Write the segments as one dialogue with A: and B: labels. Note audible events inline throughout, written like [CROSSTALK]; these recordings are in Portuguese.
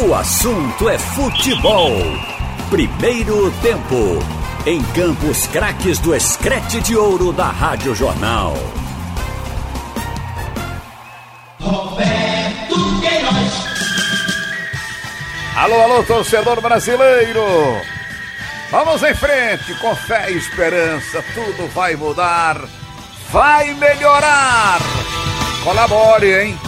A: O assunto é futebol. Primeiro tempo. Em Campos Craques do Escrete de Ouro da Rádio Jornal.
B: Roberto Queiroz.
C: Alô, alô, torcedor brasileiro. Vamos em frente, com fé e esperança. Tudo vai mudar, vai melhorar. Colabore, hein?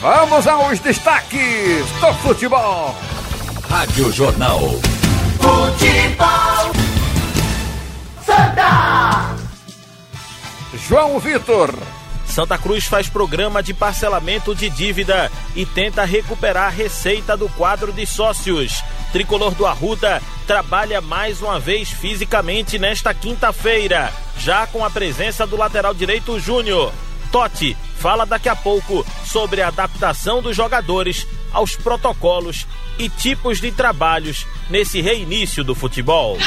C: Vamos aos destaques do futebol.
A: Rádio Jornal.
B: Futebol. Santa.
C: João Vitor.
D: Santa Cruz faz programa de parcelamento de dívida e tenta recuperar a receita do quadro de sócios. Tricolor do Arruda trabalha mais uma vez fisicamente nesta quinta-feira, já com a presença do lateral direito Júnior. Totti fala daqui a pouco sobre a adaptação dos jogadores aos protocolos e tipos de trabalhos nesse reinício do futebol.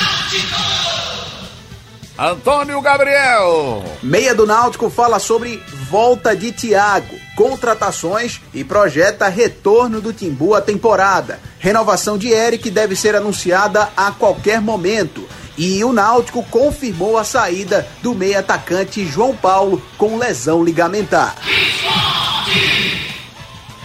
C: Antônio Gabriel.
E: Meia do Náutico fala sobre volta de Thiago, contratações e projeta retorno do Timbu à temporada. Renovação de Eric deve ser anunciada a qualquer momento. E o Náutico confirmou a saída do meia atacante João Paulo com lesão ligamentar.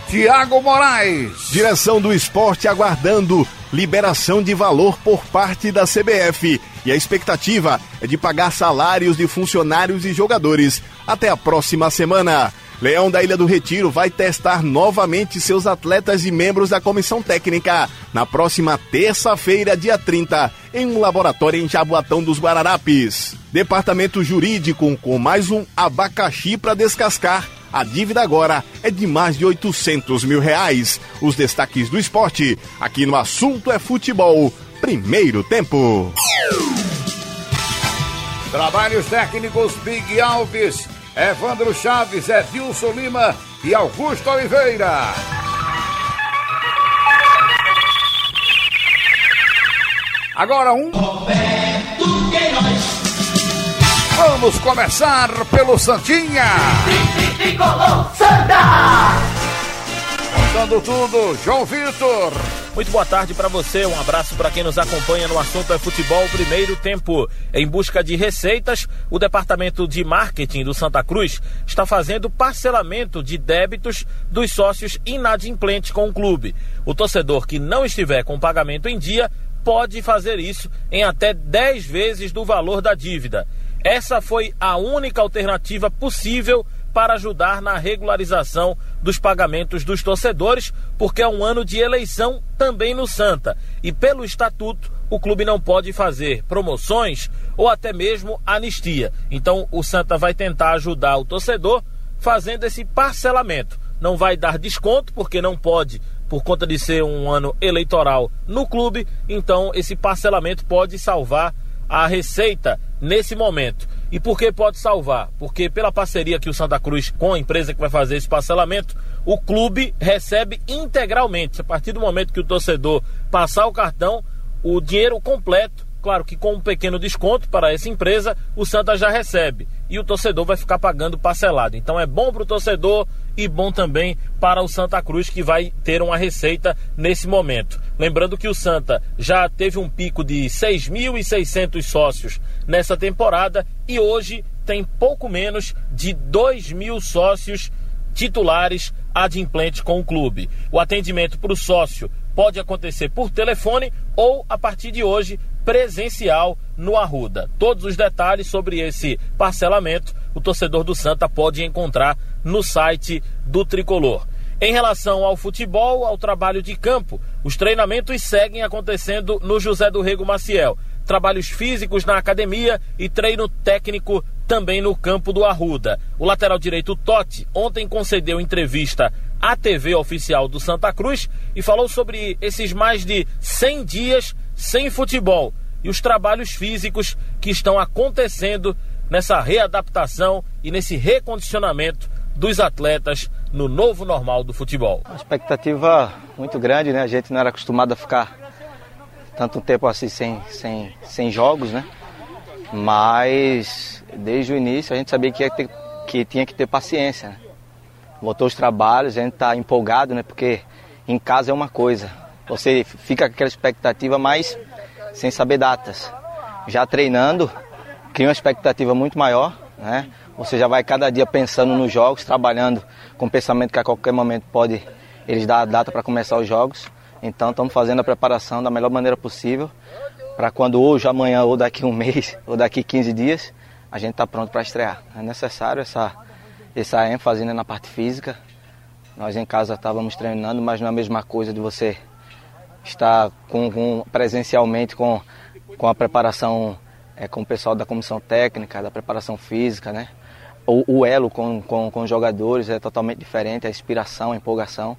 C: Tiago Moraes.
F: Direção do esporte aguardando liberação de valor por parte da CBF. E a expectativa é de pagar salários de funcionários e jogadores até a próxima semana. Leão da Ilha do Retiro vai testar novamente seus atletas e membros da comissão técnica na próxima terça-feira, dia 30, em um laboratório em Jaboatão dos Guararapes. Departamento Jurídico com mais um abacaxi para descascar. A dívida agora é de mais de 800 mil reais. Os destaques do esporte aqui no Assunto é Futebol. Primeiro tempo.
C: Trabalhos técnicos Big Alves, Evandro Chaves, Edilson Lima e Augusto Oliveira. Agora um.
B: Roberto Queiroz.
C: Vamos começar pelo Santinha.
B: Tricolor Santa.
C: Contando tudo, João Vitor.
D: Muito boa tarde para você, um abraço para quem nos acompanha no assunto é futebol primeiro tempo. Em busca de receitas, o departamento de marketing do Santa Cruz está fazendo parcelamento de débitos dos sócios inadimplentes com o clube. O torcedor que não estiver com pagamento em dia pode fazer isso em até 10 vezes do valor da dívida. Essa foi a única alternativa possível para ajudar na regularização dos pagamentos dos torcedores, porque é um ano de eleição também no Santa. E pelo estatuto, o clube não pode fazer promoções ou até mesmo anistia. Então o Santa vai tentar ajudar o torcedor fazendo esse parcelamento. Não vai dar desconto, porque não pode por conta de ser um ano eleitoral no clube, então esse parcelamento pode salvar a receita nesse momento. E por que pode salvar? Porque pela parceria que o Santa Cruz com a empresa que vai fazer esse parcelamento, o clube recebe integralmente. A partir do momento que o torcedor passar o cartão, o dinheiro completo, claro que com um pequeno desconto para essa empresa, o Santa já recebe. E o torcedor vai ficar pagando parcelado. Então é bom para o torcedor e bom também para o Santa Cruz, que vai ter uma receita nesse momento. Lembrando que o Santa já teve um pico de 6.600 sócios nessa temporada e hoje tem pouco menos de 2 mil sócios titulares adimplentes com o clube. O atendimento para o sócio pode acontecer por telefone ou, a partir de hoje, presencial no Arruda. Todos os detalhes sobre esse parcelamento o torcedor do Santa pode encontrar no site do Tricolor. Em relação ao futebol, ao trabalho de campo, os treinamentos seguem acontecendo no José do Rego Maciel. Trabalhos físicos na academia e treino técnico também no campo do Arruda. O lateral direito Totti ontem concedeu entrevista à TV oficial do Santa Cruz e falou sobre esses mais de 100 dias sem futebol e os trabalhos físicos que estão acontecendo nessa readaptação e nesse recondicionamento dos atletas no novo normal do futebol.
G: Uma expectativa muito grande, né? A gente não era acostumado a ficar tanto tempo assim sem, sem, sem jogos, né? Mas desde o início a gente sabia que, ter, que tinha que ter paciência. Né? Voltou os trabalhos, a gente está empolgado, né? Porque em casa é uma coisa. Você fica com aquela expectativa, mas sem saber datas. Já treinando, cria uma expectativa muito maior, né? Você já vai cada dia pensando nos jogos, trabalhando com o pensamento que a qualquer momento pode eles dar a data para começar os jogos. Então estamos fazendo a preparação da melhor maneira possível para quando hoje, amanhã ou daqui um [LAUGHS] mês ou daqui 15 dias a gente está pronto para estrear. É necessário essa, essa ênfase né, na parte física. Nós em casa estávamos treinando, mas não é a mesma coisa de você estar com, com presencialmente com, com a preparação é, com o pessoal da comissão técnica, da preparação física, né? O, o elo com, com, com os jogadores é totalmente diferente, a inspiração, a empolgação.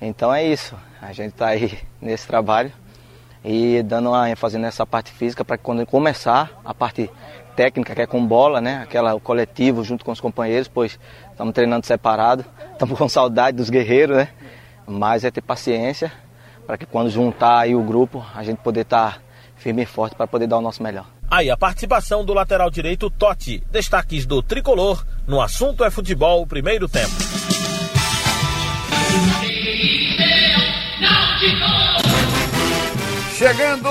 G: Então é isso, a gente está aí [LAUGHS] nesse trabalho e dando uma ênfase nessa parte física para que quando começar a parte técnica, que é com bola, né? Aquela o coletivo junto com os companheiros, pois estamos treinando separado, [LAUGHS] estamos com saudade dos guerreiros, né? Mas é ter paciência para que quando juntar aí o grupo, a gente poder estar tá firme e forte para poder dar o nosso melhor.
D: Aí a participação do lateral direito Totti. Destaques do tricolor no assunto é futebol, primeiro tempo.
C: Chegando,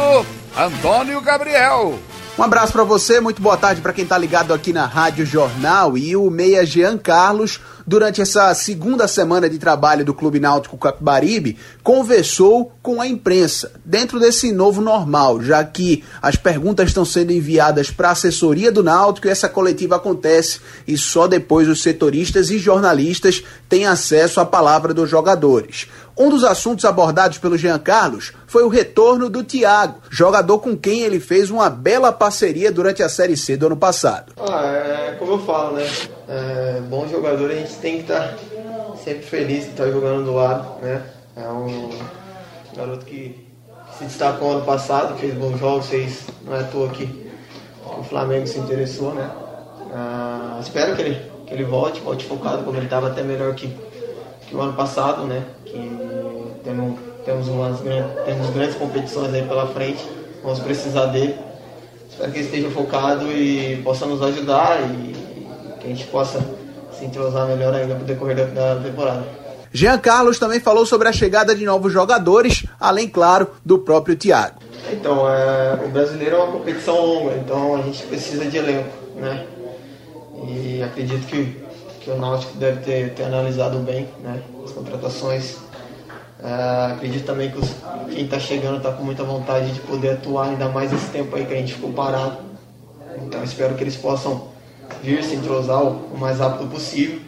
C: Antônio Gabriel.
E: Um abraço para você, muito boa tarde para quem tá ligado aqui na Rádio Jornal e o meia Jean Carlos durante essa segunda semana de trabalho do Clube Náutico Capibaribe, conversou com a imprensa, dentro desse novo normal, já que as perguntas estão sendo enviadas para a assessoria do Náutico e essa coletiva acontece e só depois os setoristas e jornalistas têm acesso à palavra dos jogadores. Um dos assuntos abordados pelo Jean Carlos foi o retorno do Thiago, jogador com quem ele fez uma bela parceria durante a Série C do ano passado.
H: Ah, é como eu falo, né? É, bom jogador a gente tem que estar tá sempre feliz de estar jogando do lado, né? É um garoto que se destacou ano passado, fez bons jogos, fez, não é à toa que o Flamengo se interessou, né? Ah, espero que ele, que ele volte, volte focado como ele estava até melhor que, que o ano passado, né? Que temos, temos, umas, temos grandes competições aí pela frente, vamos precisar dele. Espero que ele esteja focado e possa nos ajudar e que a gente possa se entrosar melhor ainda no decorrer da, temporada.
E: Jean Carlos também falou sobre a chegada de novos jogadores, além, claro, do próprio Thiago.
H: Então, é, o brasileiro é uma competição longa, então a gente precisa de elenco, né? E acredito que, que o Náutico deve ter, ter analisado bem né, as contratações. É, acredito também que os, quem está chegando está com muita vontade de poder atuar, ainda mais esse tempo aí que a gente ficou parado. Então espero que eles possam vir se entrosar o mais rápido possível.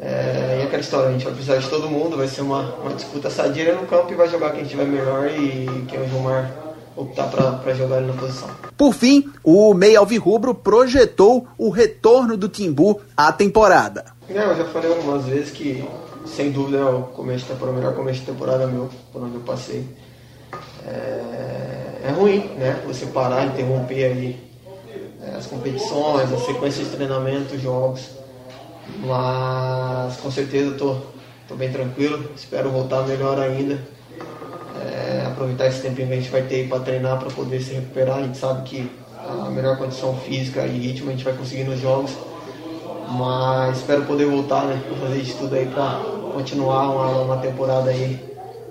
H: É, e aquela história, a gente vai precisar de todo mundo, vai ser uma, uma disputa sadia no campo e vai jogar quem tiver melhor e quem o Gilmar optar para jogar ele na posição.
E: Por fim, o Meia Alvirrubro projetou o retorno do Timbu à temporada.
H: Não, eu já falei algumas vezes que, sem dúvida, é o, começo de o melhor começo de temporada meu, por onde eu passei. É, é ruim, né? Você parar, interromper aí é, as competições, a sequência de treinamento, jogos. Mas com certeza estou bem tranquilo, espero voltar melhor ainda. É, aproveitar esse tempinho que a gente vai ter para treinar, para poder se recuperar. A gente sabe que a melhor condição física e ritmo a gente vai conseguir nos jogos. Mas espero poder voltar, né? Fazer de tudo aí para continuar uma, uma temporada aí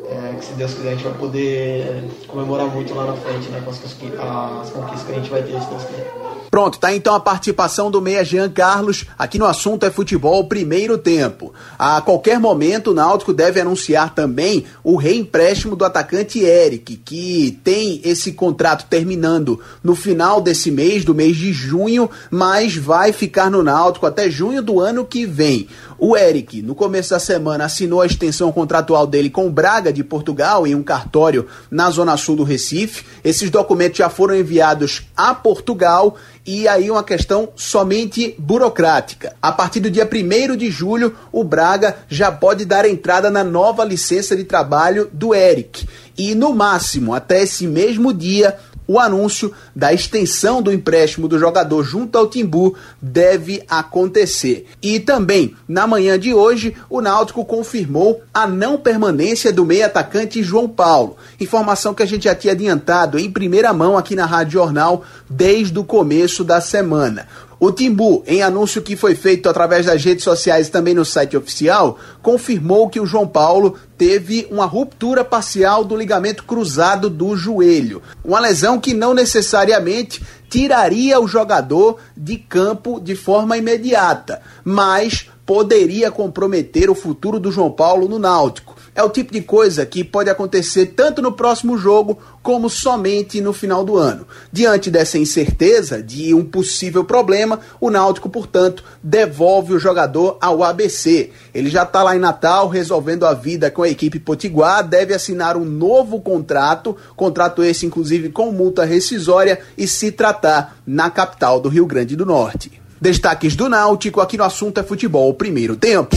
H: é, que se Deus quiser a gente vai poder comemorar muito lá na frente, né? Com as, as conquistas que a gente vai ter, se Deus quiser.
E: Pronto, tá então a participação do meia Jean Carlos aqui no assunto é futebol primeiro tempo. A qualquer momento o Náutico deve anunciar também o reempréstimo do atacante Eric, que tem esse contrato terminando no final desse mês, do mês de junho, mas vai ficar no Náutico até junho do ano que vem. O Eric, no começo da semana, assinou a extensão contratual dele com o Braga de Portugal em um cartório na zona sul do Recife. Esses documentos já foram enviados a Portugal e aí uma questão somente burocrática. A partir do dia 1 de julho, o Braga já pode dar entrada na nova licença de trabalho do Eric. E no máximo, até esse mesmo dia, o anúncio da extensão do empréstimo do jogador junto ao Timbu deve acontecer. E também, na manhã de hoje, o Náutico confirmou a não permanência do meio atacante João Paulo. Informação que a gente já tinha adiantado em primeira mão aqui na Rádio Jornal desde o começo da semana. O Timbu, em anúncio que foi feito através das redes sociais e também no site oficial, confirmou que o João Paulo teve uma ruptura parcial do ligamento cruzado do joelho. Uma lesão que não necessariamente tiraria o jogador de campo de forma imediata, mas poderia comprometer o futuro do João Paulo no Náutico. É o tipo de coisa que pode acontecer tanto no próximo jogo como somente no final do ano. Diante dessa incerteza de um possível problema, o Náutico, portanto, devolve o jogador ao ABC. Ele já está lá em Natal resolvendo a vida com a equipe Potiguar, deve assinar um novo contrato, contrato esse inclusive com multa rescisória e se tratar na capital do Rio Grande do Norte. Destaques do Náutico aqui no assunto é futebol, primeiro tempo.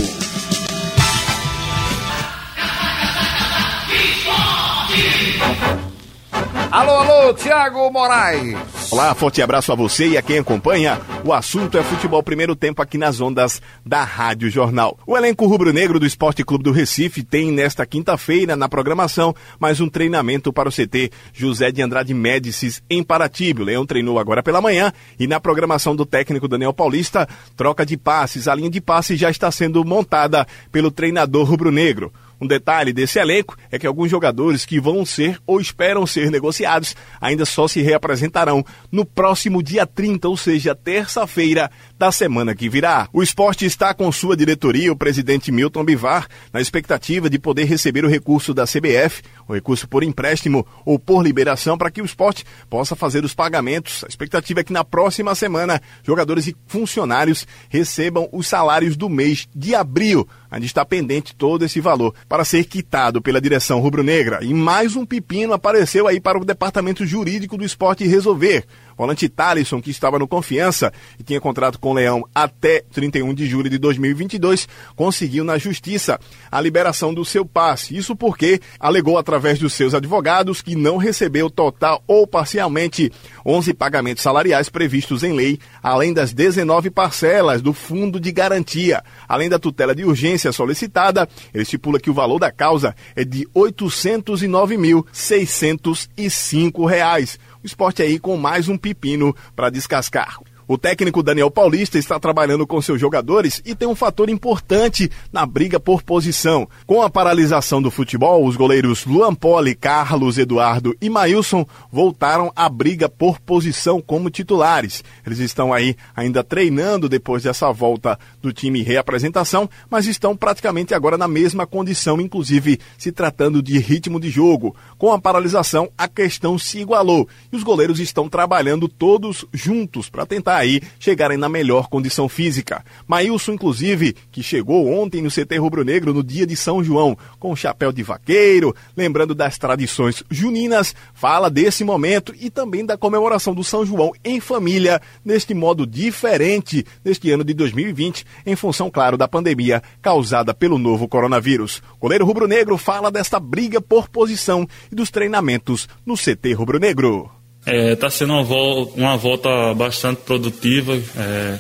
C: Alô, alô, Thiago Moraes.
F: Olá, forte abraço a você e a quem acompanha. O assunto é futebol primeiro tempo aqui nas ondas da Rádio Jornal. O elenco rubro-negro do Esporte Clube do Recife tem nesta quinta-feira na programação mais um treinamento para o CT José de Andrade Médicis em Paraty. O Leão treinou agora pela manhã e na programação do técnico Daniel Paulista, troca de passes. A linha de passes já está sendo montada pelo treinador rubro-negro. Um detalhe desse elenco é que alguns jogadores que vão ser ou esperam ser negociados ainda só se reapresentarão no próximo dia 30, ou seja, terça-feira da semana que virá. O esporte está com sua diretoria, o presidente Milton Bivar, na expectativa de poder receber o recurso da CBF, o recurso por empréstimo ou por liberação, para que o esporte possa fazer os pagamentos. A expectativa é que na próxima semana jogadores e funcionários recebam os salários do mês de abril. Ainda está pendente todo esse valor para ser quitado pela direção rubro-negra. E mais um pepino apareceu aí para o departamento jurídico do esporte resolver. Volante Thalisson, que estava no Confiança e tinha contrato com o Leão até 31 de julho de 2022, conseguiu na Justiça a liberação do seu passe. Isso porque alegou através dos seus advogados que não recebeu total ou parcialmente 11 pagamentos salariais previstos em lei, além das 19 parcelas do Fundo de Garantia. Além da tutela de urgência solicitada, ele estipula que o valor da causa é de R$ 809.605. Esporte aí com mais um pepino para descascar. O técnico Daniel Paulista está trabalhando com seus jogadores e tem um fator importante na briga por posição. Com a paralisação do futebol, os goleiros Luan Poli, Carlos Eduardo e Mailson voltaram à briga por posição como titulares. Eles estão aí ainda treinando depois dessa volta do time reapresentação, mas estão praticamente agora na mesma condição, inclusive se tratando de ritmo de jogo. Com a paralisação, a questão se igualou e os goleiros estão trabalhando todos juntos para tentar aí chegarem na melhor condição física. Maílson, inclusive, que chegou ontem no CT Rubro Negro no dia de São João, com chapéu de vaqueiro, lembrando das tradições juninas, fala desse momento e também da comemoração do São João em família, neste modo diferente neste ano de 2020, em função, claro, da pandemia causada pelo novo coronavírus. O goleiro rubro-negro fala desta briga por posição e dos treinamentos no CT Rubro Negro.
I: Está é, tá sendo uma volta, uma volta bastante produtiva, é,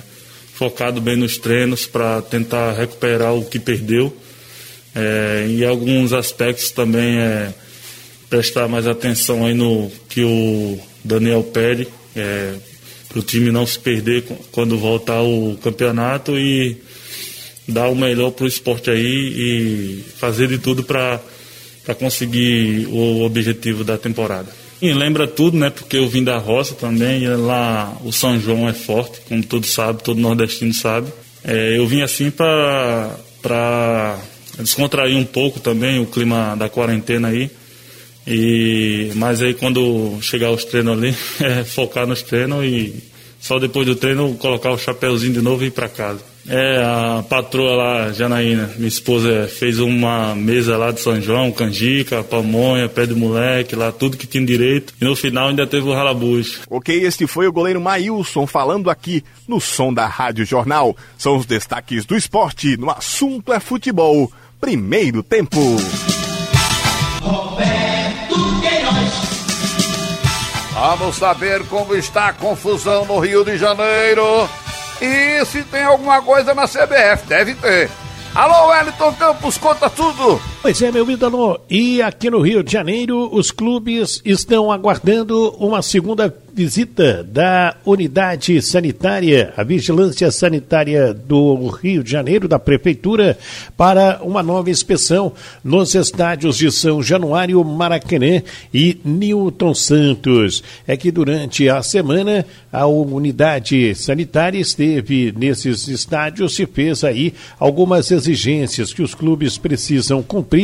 I: focado bem nos treinos para tentar recuperar o que perdeu. É, alguns aspectos também é prestar mais atenção aí no que o Daniel pede, é, para o time não se perder quando voltar o campeonato e dar o melhor para o esporte aí e fazer de tudo para conseguir o objetivo da temporada. E lembra tudo, né? Porque eu vim da roça também, e lá o São João é forte, como todos sabem, todo nordestino sabe. É, eu vim assim para descontrair um pouco também o clima da quarentena aí. E, mas aí quando chegar os treinos ali, [LAUGHS] é focar nos treinos e só depois do treino colocar o chapéuzinho de novo e ir para casa. É, a patroa lá, Janaína, minha esposa, fez uma mesa lá de São João, canjica, pamonha, pé de moleque, lá tudo que tinha direito. E no final ainda teve o ralabujo.
F: Ok, este foi o goleiro Maílson falando aqui no som da Rádio Jornal. São os destaques do esporte no assunto é futebol. Primeiro tempo.
B: Roberto Queiroz.
C: Vamos saber como está a confusão no Rio de Janeiro. E se tem alguma coisa na CBF, deve ter. Alô, Wellington Campos, conta tudo.
J: Pois é, meu ídolo. E aqui no Rio de Janeiro, os clubes estão aguardando uma segunda visita da unidade sanitária, a vigilância sanitária do Rio de Janeiro, da Prefeitura, para uma nova inspeção nos estádios de São Januário, Maracanã e Newton Santos. É que durante a semana a unidade sanitária esteve nesses estádios e fez aí algumas exigências que os clubes precisam cumprir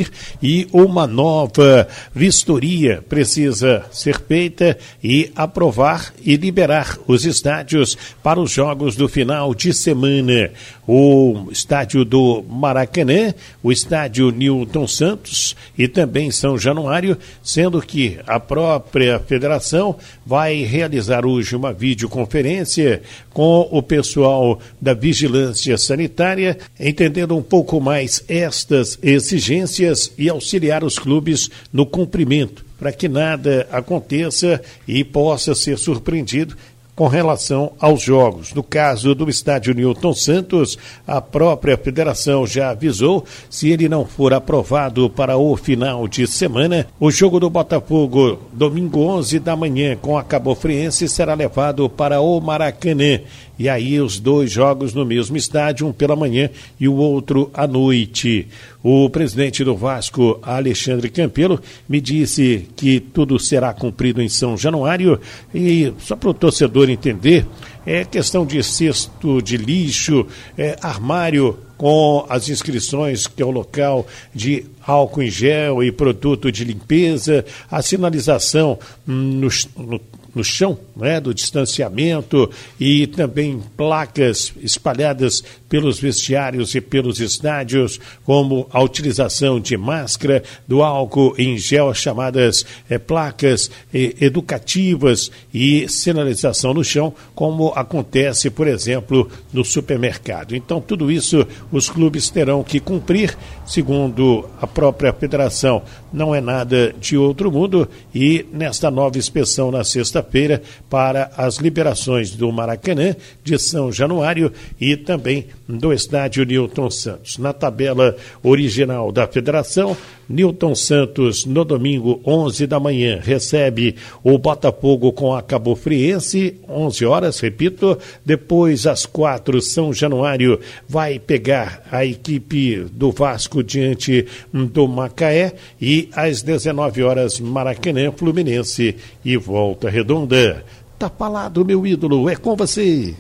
J: e uma nova vistoria precisa ser feita e aprovar e liberar os estádios para os jogos do final de semana. O estádio do Maracanã, o estádio Newton Santos e também São Januário, sendo que a própria federação vai realizar hoje uma videoconferência com o pessoal da vigilância sanitária, entendendo um pouco mais estas exigências e auxiliar os clubes no cumprimento para que nada aconteça e possa ser surpreendido com relação aos jogos. No caso do estádio Newton Santos, a própria federação já avisou, se ele não for aprovado para o final de semana, o jogo do Botafogo, domingo 11 da manhã, com a Cabo Friense, será levado para o Maracanã. E aí os dois jogos no mesmo estádio, um pela manhã e o outro à noite. O presidente do Vasco, Alexandre Campelo, me disse que tudo será cumprido em São Januário e só para o torcedor entender, é questão de cesto de lixo, é, armário com as inscrições, que é o local de álcool em gel e produto de limpeza, a sinalização hum, no, no no chão, né, do distanciamento e também placas espalhadas pelos vestiários e pelos estádios, como a utilização de máscara, do álcool em gel, chamadas é, placas é, educativas e sinalização no chão, como acontece, por exemplo, no supermercado. Então, tudo isso os clubes terão que cumprir, segundo a própria federação, não é nada de outro mundo e nesta nova inspeção na sexta-feira para as liberações do Maracanã, de São Januário e também do estádio Newton Santos. Na tabela original da federação, Newton Santos, no domingo, 11 da manhã, recebe o Botafogo com a Cabo Friense, 11 horas, repito. Depois, às quatro, São Januário vai pegar a equipe do Vasco diante do Macaé. E às 19 horas, Maracanã, Fluminense e Volta Redonda. Tá falado, meu ídolo, é com você.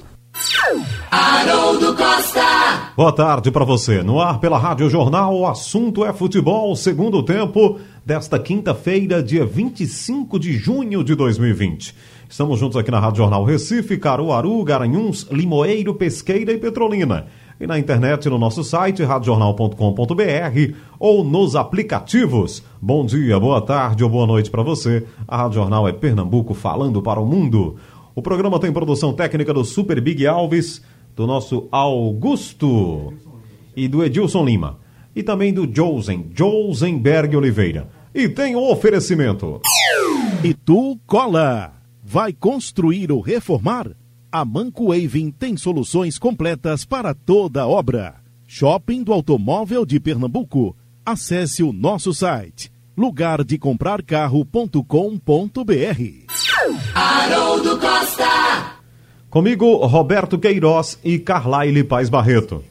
K: Haroldo Costa.
L: Boa tarde para você. No ar pela Rádio Jornal, o assunto é futebol, segundo tempo desta quinta-feira, dia 25 de junho de 2020. Estamos juntos aqui na Rádio Jornal Recife, Caruaru, Garanhuns, Limoeiro, Pesqueira e Petrolina. E na internet no nosso site radiojornal.com.br ou nos aplicativos. Bom dia, boa tarde ou boa noite para você. A Rádio Jornal é Pernambuco falando para o mundo. O programa tem produção técnica do Super Big Alves, do nosso Augusto e do Edilson Lima. E também do Josen, Josenberg Oliveira. E tem um oferecimento.
M: E tu cola. Vai construir ou reformar? A Manco Waving tem soluções completas para toda obra. Shopping do Automóvel de Pernambuco. Acesse o nosso site lugardecomprarcarro.com.br.
K: Haroldo Costa.
L: Comigo, Roberto Queiroz e Carlaile Paz Barreto.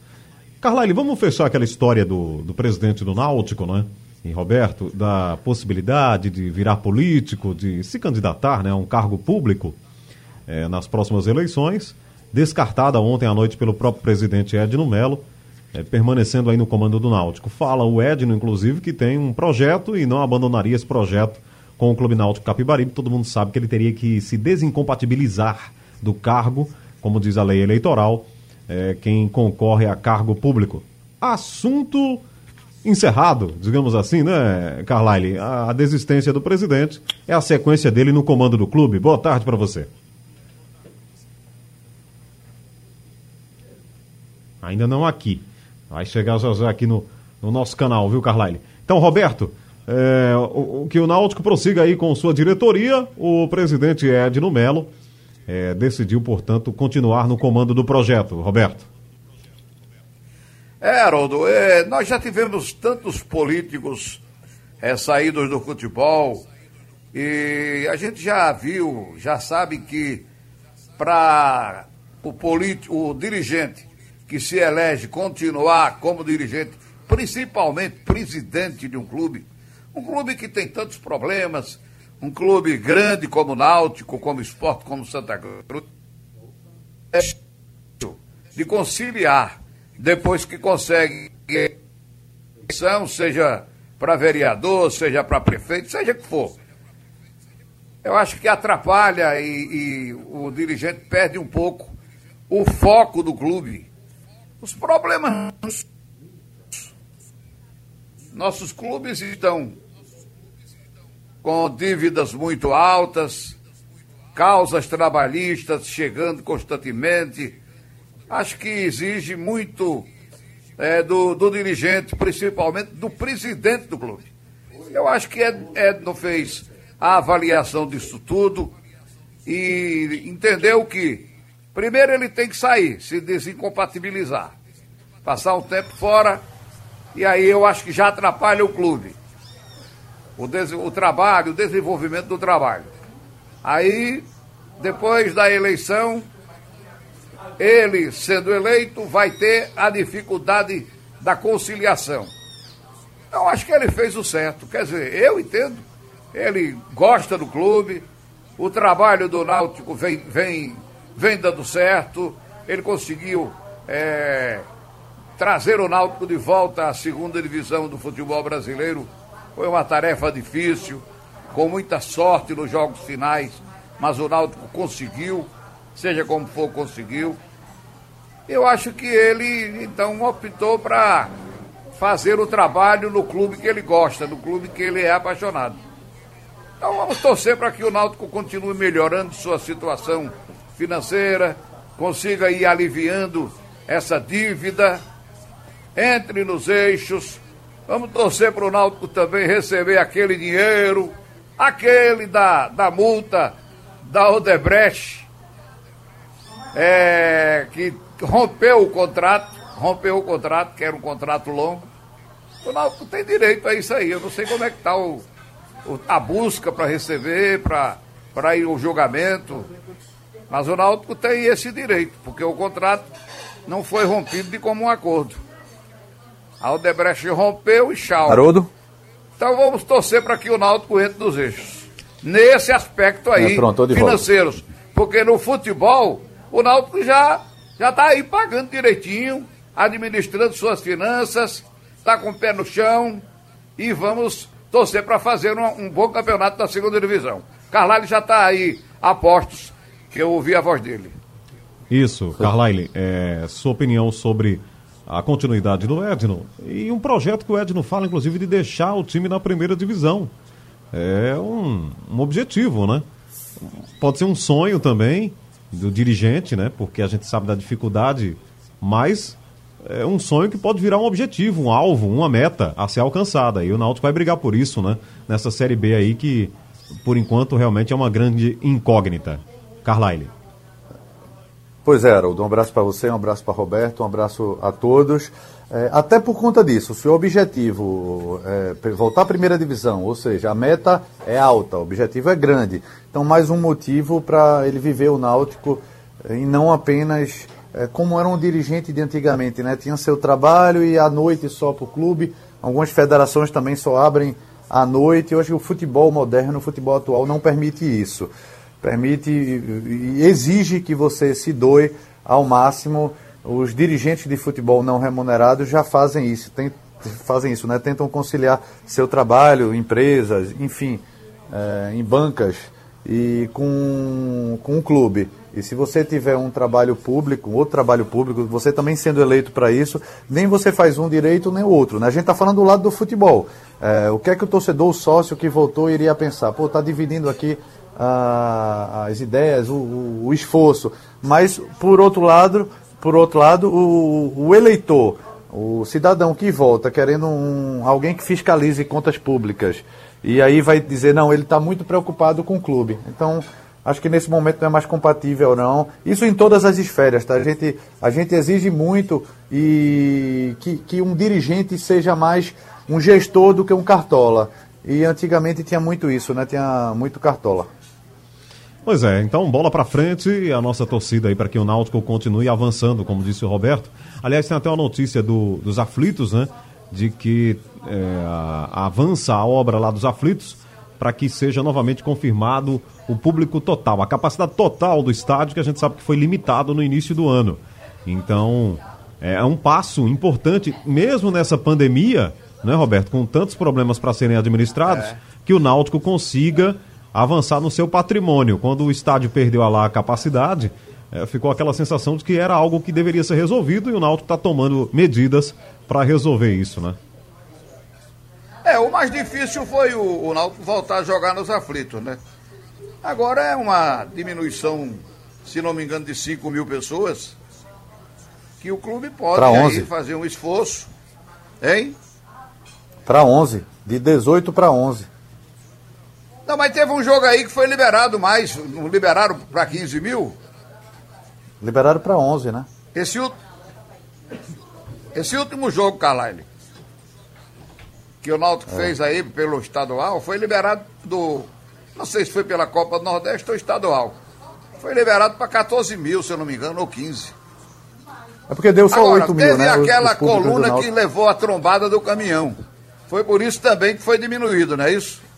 L: Carlaile, vamos fechar aquela história do, do presidente do Náutico, né? E Roberto, da possibilidade de virar político, de se candidatar né, a um cargo público é, nas próximas eleições, descartada ontem à noite pelo próprio presidente Edno Melo, é, permanecendo aí no comando do Náutico. Fala o Edno, inclusive, que tem um projeto e não abandonaria esse projeto com o Clube Náutico Capibaribe. Todo mundo sabe que ele teria que se desincompatibilizar do cargo, como diz a lei eleitoral, é, quem concorre a cargo público. Assunto encerrado, digamos assim, né, Carlyle? A, a desistência do presidente é a sequência dele no comando do clube. Boa tarde para você. Ainda não aqui. Vai chegar já já aqui no, no nosso canal, viu, Carlyle? Então, Roberto, é, o, o, que o Náutico prossiga aí com sua diretoria, o presidente Edno Melo é, decidiu, portanto, continuar no comando do projeto. Roberto.
C: É, Haroldo, é, nós já tivemos tantos políticos é, saídos do futebol E a gente já viu, já sabe que para o político, o dirigente que se elege continuar como dirigente, principalmente presidente de um clube, um clube que tem tantos problemas, um clube grande como o Náutico, como Esporte, como Santa Cruz, é de conciliar depois que consegue eleição, seja para vereador, seja para prefeito, seja que for. Eu acho que atrapalha e, e o dirigente perde um pouco o foco do clube. Os problemas. Nossos clubes estão com dívidas muito altas, causas trabalhistas chegando constantemente. Acho que exige muito é, do, do, dirigente, principalmente do presidente do clube. Eu acho que Edno fez a avaliação disso tudo e entendeu que, primeiro, ele tem que sair, se desincompatibilizar, passar um tempo fora, e aí eu acho que já atrapalha o clube. O, des o trabalho, o desenvolvimento do trabalho. Aí, depois da eleição, ele, sendo eleito, vai ter a dificuldade da conciliação. Eu acho que ele fez o certo. Quer dizer, eu entendo ele gosta do clube, o trabalho do Náutico vem, vem, vem dando certo, ele conseguiu é, trazer o Náutico de volta à segunda divisão do futebol brasileiro. Foi uma tarefa difícil, com muita sorte nos jogos finais, mas o Náutico conseguiu, seja como for, conseguiu. Eu acho que ele, então, optou para fazer o trabalho no clube que ele gosta, no clube que ele é apaixonado. Então vamos torcer para que o Náutico continue melhorando sua situação financeira, consiga ir aliviando essa dívida, entre nos eixos. Vamos torcer para o Náutico também receber aquele dinheiro, aquele da, da multa da Odebrecht, é, que rompeu o contrato, rompeu o contrato, que era um contrato longo. O Náutico tem direito a isso aí. Eu não sei como é que está o, a busca para receber, para ir ao julgamento. Mas o Náutico tem esse direito, porque o contrato não foi rompido de comum acordo. A Odebrecht rompeu e tchau.
N: Haroldo?
C: Então vamos torcer para que o Náutico entre nos eixos. Nesse aspecto aí,
N: é, pronto,
C: financeiros. Porque no futebol, o Náutico já já está aí pagando direitinho, administrando suas finanças, está com o pé no chão e vamos torcer para fazer um, um, bom campeonato da segunda divisão. Carlyle já está aí a postos, que eu ouvi a voz dele.
L: Isso, Carlyle, é, sua opinião sobre a continuidade do Edno e um projeto que o Edno fala, inclusive, de deixar o time na primeira divisão. É um, um objetivo, né? Pode ser um sonho também do dirigente, né? Porque a gente sabe da dificuldade, mas é um sonho que pode virar um objetivo, um alvo, uma meta a ser alcançada. E o Náutico vai brigar por isso, né? Nessa Série B aí que, por enquanto, realmente é uma grande incógnita. Carlyle.
N: Pois é, Haroldo, um abraço para você, um abraço para Roberto, um abraço a todos. É, até por conta disso, o objetivo é voltar à primeira divisão, ou seja, a meta é alta, o objetivo é grande. Então, mais um motivo para ele viver o Náutico e não apenas é, como era um dirigente de antigamente, né? Tinha seu trabalho e à noite só para o clube. Algumas federações também só abrem à noite. Hoje o futebol moderno, o futebol atual não permite isso. Permite e exige que você se doe ao máximo. Os dirigentes de futebol não remunerados já fazem isso, tem, fazem isso, né? Tentam conciliar seu trabalho, empresas, enfim, é, em bancas e com, com o clube. E se você tiver um trabalho público, outro trabalho público, você também sendo eleito para isso, nem você faz um direito nem o outro. Né? A gente está falando do lado do futebol. É, o que é que o torcedor, o sócio que votou, iria pensar? Pô, está dividindo aqui as ideias, o, o, o, esforço. Mas, por outro lado, por outro lado o, o eleitor, o cidadão que vota querendo um, alguém que fiscalize contas públicas, e aí vai dizer, não, ele está muito preocupado com o clube. Então, Acho que nesse momento não é mais compatível, não. Isso em todas as esferas, tá? A gente, a gente exige muito e que, que um dirigente seja mais um gestor do que um cartola. E antigamente tinha muito isso, né? Tinha muito cartola.
L: Pois é, então bola para frente e a nossa torcida aí para que o Náutico continue avançando, como disse o Roberto. Aliás, tem até uma notícia do, dos aflitos, né? De que é, avança a obra lá dos aflitos para que seja novamente confirmado o público total, a capacidade total do estádio, que a gente sabe que foi limitado no início do ano. Então, é um passo importante, mesmo nessa pandemia, né, Roberto, com tantos problemas para serem administrados, é. que o Náutico consiga avançar no seu patrimônio. Quando o estádio perdeu lá a capacidade, é, ficou aquela sensação de que era algo que deveria ser resolvido e o Náutico está tomando medidas para resolver isso, né?
C: É, o mais difícil foi o, o Náutico voltar a jogar nos aflitos, né? Agora é uma diminuição, se não me engano, de 5 mil pessoas, que o clube pode aí fazer um esforço, hein?
N: Para 11, de 18 para 11.
C: Não, mas teve um jogo aí que foi liberado mais. Não liberaram para 15 mil?
N: Liberaram para 11, né?
C: Esse, Esse último jogo, Carlyle, que o Náutico é. fez aí pelo estadual, foi liberado do. Não sei se foi pela Copa do Nordeste ou estadual. Foi liberado para 14 mil, se eu não me engano, ou 15.
N: É porque deu só Agora, 8 mil, né?
C: Teve aquela coluna que levou a trombada do caminhão. Foi por isso também que foi diminuído, não é isso?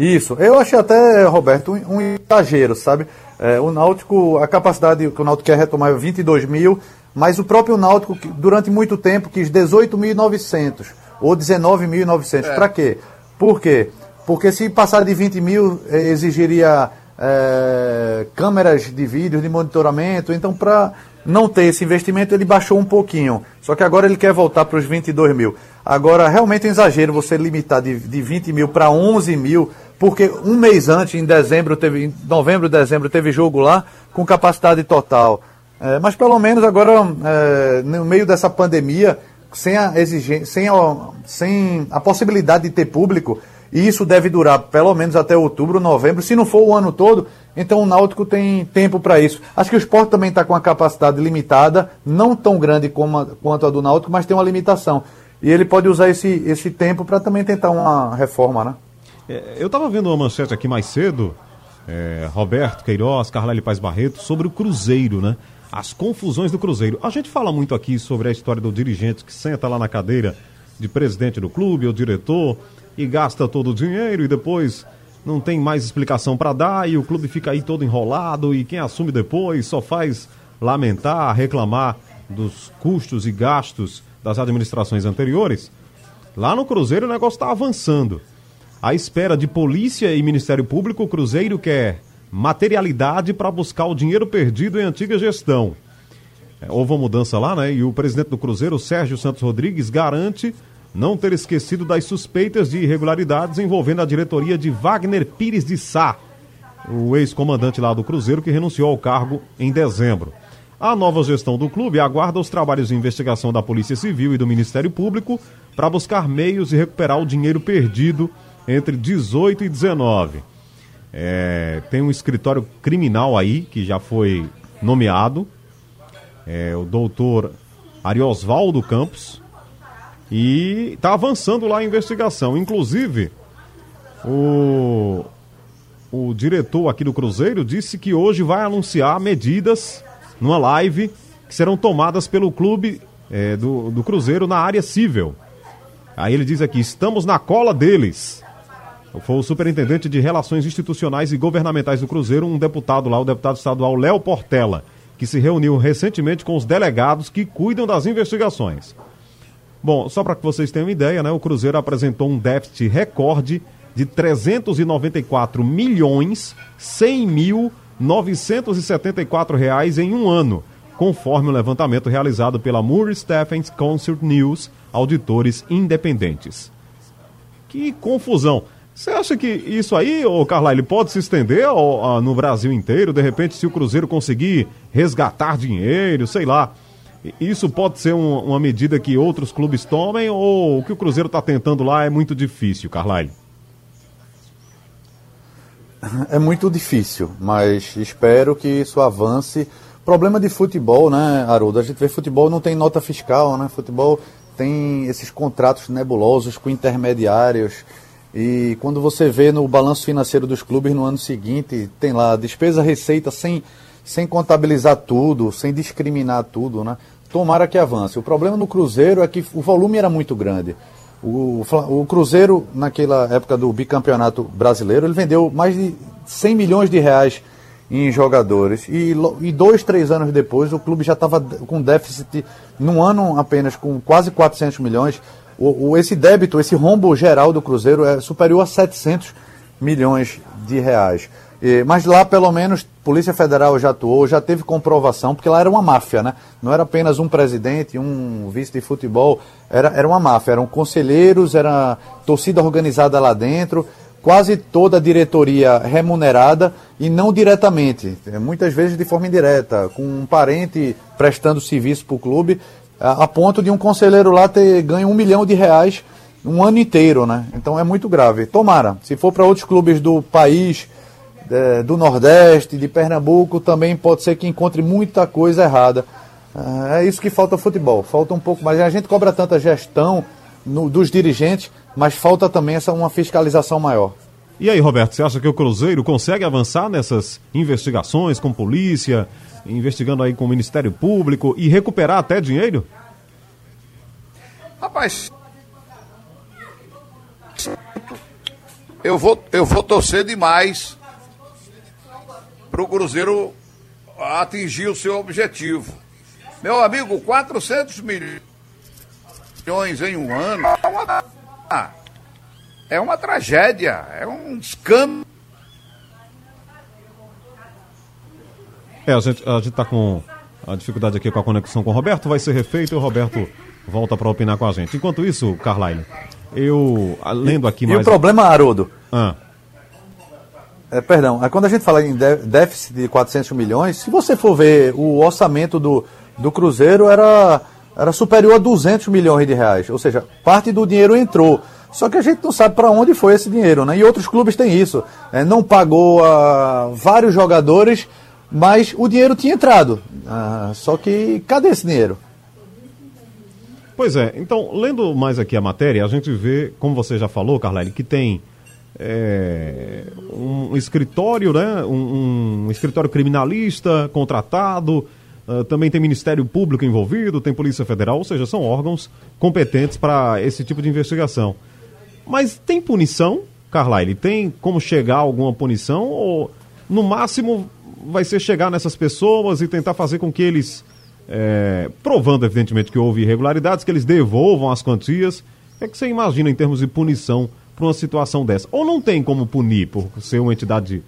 N: Isso. Eu achei até, Roberto, um, um exagero, sabe? É, o Náutico, a capacidade que o Náutico quer retomar é 22 mil, mas o próprio Náutico, durante muito tempo, quis 18.900 ou 19.900. É. Para quê? Por quê? Porque se passar de 20 mil, é, exigiria é, câmeras de vídeo, de monitoramento. Então, para não ter esse investimento, ele baixou um pouquinho. Só que agora ele quer voltar para os 22 mil. Agora, realmente é um exagero você limitar de, de 20 mil para 11 mil, porque um mês antes, em dezembro, teve, em novembro, dezembro, teve jogo lá com capacidade total. É, mas pelo menos agora, é, no meio dessa pandemia, sem a exigência, sem a, sem a possibilidade de ter público, e isso deve durar pelo menos até outubro, novembro. Se não for o ano todo, então o Náutico tem tempo para isso. Acho que o esporte também está com uma capacidade limitada, não tão grande como a, quanto a do Náutico, mas tem uma limitação. E ele pode usar esse, esse tempo para também tentar uma reforma, né?
L: É, eu estava vendo uma manchete aqui mais cedo, é, Roberto Queiroz, Carlyle Paz Barreto, sobre o Cruzeiro, né? As confusões do Cruzeiro. A gente fala muito aqui sobre a história do dirigente que senta lá na cadeira de presidente do clube ou diretor e gasta todo o dinheiro e depois não tem mais explicação para dar e o clube fica aí todo enrolado e quem assume depois só faz lamentar, reclamar dos custos e gastos das administrações anteriores. Lá no Cruzeiro o negócio está avançando. À espera de polícia e Ministério Público, o Cruzeiro quer materialidade para buscar o dinheiro perdido em antiga gestão. É, houve uma mudança lá, né? E o presidente do Cruzeiro, Sérgio Santos Rodrigues, garante não ter esquecido das suspeitas de irregularidades envolvendo a diretoria de Wagner Pires de Sá, o ex-comandante lá do Cruzeiro que renunciou ao cargo em dezembro. A nova gestão do clube aguarda os trabalhos de investigação da Polícia Civil e do Ministério Público para buscar meios de recuperar o dinheiro perdido entre 18 e 19. É, tem um escritório criminal aí que já foi nomeado, é, o doutor Ariosvaldo Campos, e está avançando lá a investigação. Inclusive, o, o diretor aqui do Cruzeiro disse que hoje vai anunciar medidas numa live que serão tomadas pelo clube é, do, do Cruzeiro na área civil. Aí ele diz aqui: estamos na cola deles. Foi o superintendente de Relações Institucionais e Governamentais do Cruzeiro, um deputado lá, o deputado estadual Léo Portela, que se reuniu recentemente com os delegados que cuidam das investigações. Bom, só para que vocês tenham ideia, né, o Cruzeiro apresentou um déficit recorde de 394 milhões 100 mil 974 reais em um ano, conforme o levantamento realizado pela Moore Stephens Consult News, auditores independentes. Que confusão! Você acha que isso aí, ô Carla, ele pode se estender no Brasil inteiro? De repente, se o Cruzeiro conseguir resgatar dinheiro, sei lá, isso pode ser um, uma medida que outros clubes tomem ou o que o Cruzeiro está tentando lá é muito difícil, Carlyle?
N: É muito difícil, mas espero que isso avance. Problema de futebol, né, Haroldo? A gente vê futebol não tem nota fiscal, né? Futebol tem esses contratos nebulosos com intermediários. E quando você vê no balanço financeiro dos clubes no ano seguinte, tem lá despesa, receita sem, sem contabilizar tudo, sem discriminar tudo, né? Tomara que avance. O problema no Cruzeiro é que o volume era muito grande. O, o Cruzeiro, naquela época do bicampeonato brasileiro, ele vendeu mais de 100 milhões de reais em jogadores. E, e dois, três anos depois, o clube já estava com déficit, num ano apenas, com quase 400 milhões. O, o, esse débito, esse rombo geral do Cruzeiro é superior a 700 milhões de reais. E, mas lá, pelo menos, Polícia Federal já atuou, já teve comprovação, porque lá era uma máfia, né? Não era apenas um presidente, um vice de futebol, era, era uma máfia, eram conselheiros, era torcida organizada lá dentro, quase toda a diretoria remunerada e não diretamente, muitas vezes de forma indireta, com um parente prestando serviço para o clube, a, ponto de um conselheiro lá ter ganho um milhão de reais um ano inteiro, né? Então é muito grave. Tomara, se for para outros clubes do país é, do Nordeste, de Pernambuco, também pode ser que encontre muita coisa errada. É, é isso que falta ao futebol. Falta um pouco mais. A gente cobra tanta gestão no, dos dirigentes, mas falta também essa uma fiscalização maior.
L: E aí, Roberto, você acha que o Cruzeiro consegue avançar nessas investigações com polícia, investigando aí com o Ministério Público e recuperar até dinheiro?
C: Rapaz, eu vou, eu vou torcer demais para o Cruzeiro atingir o seu objetivo. Meu amigo, 400 milhões em um ano é uma, é uma tragédia, é um escândalo.
L: É, a gente, a gente tá com a dificuldade aqui com a conexão com o Roberto, vai ser refeito e o Roberto volta para opinar com a gente. Enquanto isso, Carlyle, eu lendo aqui
N: e,
L: mais.
N: E o problema, Haroldo? Ah. É, perdão, quando a gente fala em déficit de 400 milhões, se você for ver o orçamento do, do Cruzeiro era, era superior a 200 milhões de reais, ou seja, parte do dinheiro entrou. Só que a gente não sabe para onde foi esse dinheiro, né? E outros clubes têm isso. É, não pagou a vários jogadores, mas o dinheiro tinha entrado. Ah, só que cadê esse dinheiro?
L: Pois é, então, lendo mais aqui a matéria, a gente vê, como você já falou, Carlyle, que tem é, um escritório, né? Um, um, escritório criminalista contratado, uh, também tem Ministério Público envolvido, tem Polícia Federal, ou seja, são órgãos competentes para esse tipo de investigação. Mas tem punição, Carlyle? Tem como chegar a alguma punição? Ou no máximo vai ser chegar nessas pessoas e tentar fazer com que eles, é, provando evidentemente que houve irregularidades, que eles devolvam as quantias? O é que você imagina em termos de punição para uma situação dessa? Ou não tem como punir por ser uma entidade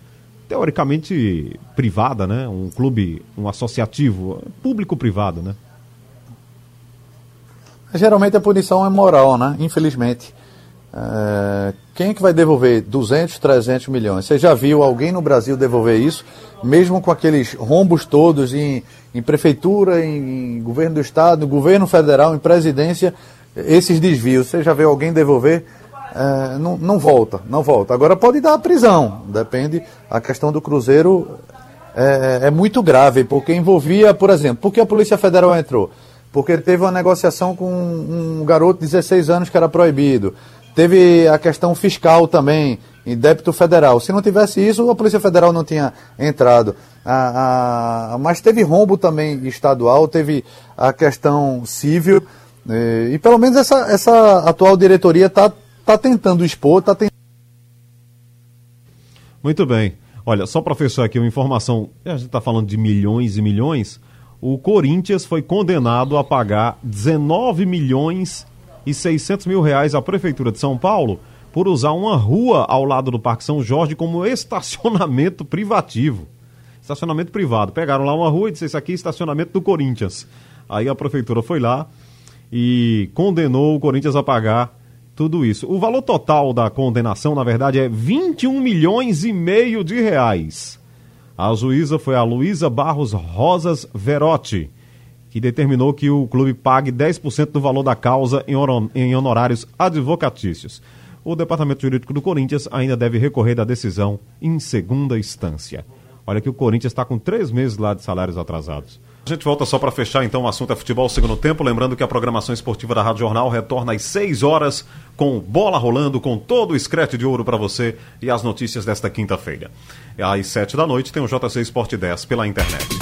L: teoricamente privada, né? Um clube, um associativo, público-privado, né?
N: Geralmente a punição é moral, né? Infelizmente. É... Quem é que vai devolver 200, 300 milhões? Você já viu alguém no Brasil devolver isso? Mesmo com aqueles rombos todos em, em prefeitura, em, em governo do estado, governo federal, em presidência, esses desvios. Você já viu alguém devolver? é, não, não volta, não volta. Agora pode dar prisão, depende. A questão do Cruzeiro é, é, muito grave, porque envolvia, por exemplo, por que a Polícia Federal entrou? Porque teve uma negociação com um garoto de 16 anos que era proibido. Teve a questão fiscal também, em débito federal. Se não tivesse isso, a Polícia Federal não tinha entrado. A, a, mas teve rombo também estadual, teve a questão civil. E, e pelo menos essa, essa atual diretoria está está tentando expor, está tentando.
L: Muito bem. Olha, só para fechar aqui uma informação, a gente está falando de milhões e milhões. O Corinthians foi condenado a pagar 19 milhões e 600 mil reais à Prefeitura de São Paulo por usar uma rua ao lado do Parque São Jorge como estacionamento privativo. Estacionamento privado. Pegaram lá uma rua e disseram: Isso aqui é estacionamento do Corinthians. Aí a Prefeitura foi lá e condenou o Corinthians a pagar tudo isso. O valor total da condenação, na verdade, é 21 milhões e meio de reais. A juíza foi a Luísa Barros Rosas Verotti, que determinou que o clube pague 10% do valor da causa em honorários advocatícios. O Departamento Jurídico do Corinthians ainda deve recorrer da decisão em segunda instância. Olha que o Corinthians está com três meses lá de salários atrasados. A gente volta só para fechar então o assunto é futebol segundo tempo, lembrando que a programação esportiva da Rádio Jornal retorna às 6 horas com bola rolando, com todo o escrete de ouro para você e as notícias desta quinta-feira. Às 7 da noite tem o JC Esporte 10 pela internet.